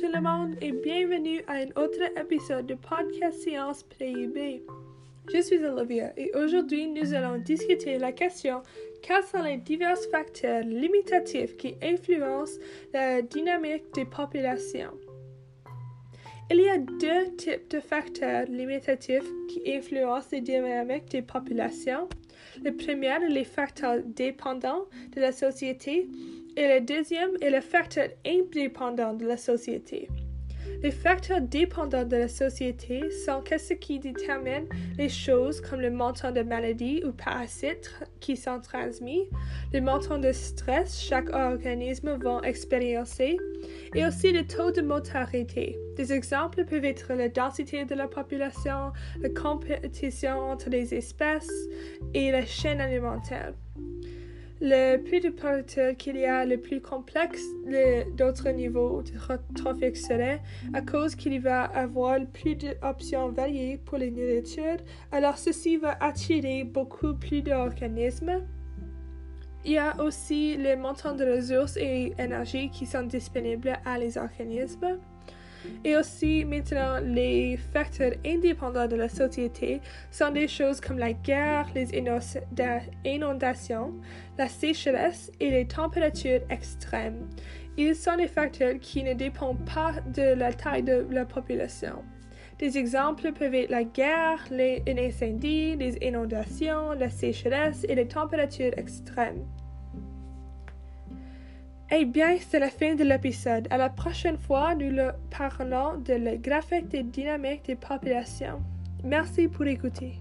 tout le monde et bienvenue à un autre épisode de Podcast Science PIB. Je suis Olivia et aujourd'hui nous allons discuter la question quels sont les divers facteurs limitatifs qui influencent la dynamique des populations. Il y a deux types de facteurs limitatifs qui influencent la dynamique des populations. Le premier est les facteurs dépendants de la société et le deuxième est le facteur indépendant de la société. Les facteurs dépendants de la société sont ce qui détermine les choses comme le montant de maladies ou parasites qui sont transmis, le montant de stress chaque organisme va expérimenter et aussi le taux de mortalité. Des exemples peuvent être la densité de la population, la compétition entre les espèces et la chaîne alimentaire. Le plus de facteurs qu'il y a, le plus complexe d'autres niveaux de trafic serait à cause qu'il va avoir plus d'options variées pour les nourritures, alors ceci va attirer beaucoup plus d'organismes. Il y a aussi le montant de ressources et énergie qui sont disponibles à les organismes. Et aussi, maintenant, les facteurs indépendants de la société sont des choses comme la guerre, les inondations, la sécheresse et les températures extrêmes. Ils sont des facteurs qui ne dépendent pas de la taille de la population. Des exemples peuvent être la guerre, les incendies, les inondations, la sécheresse et les températures extrêmes. Eh bien, c'est la fin de l'épisode. À la prochaine fois, nous parlons de la graphique des dynamiques des populations. Merci pour écouter.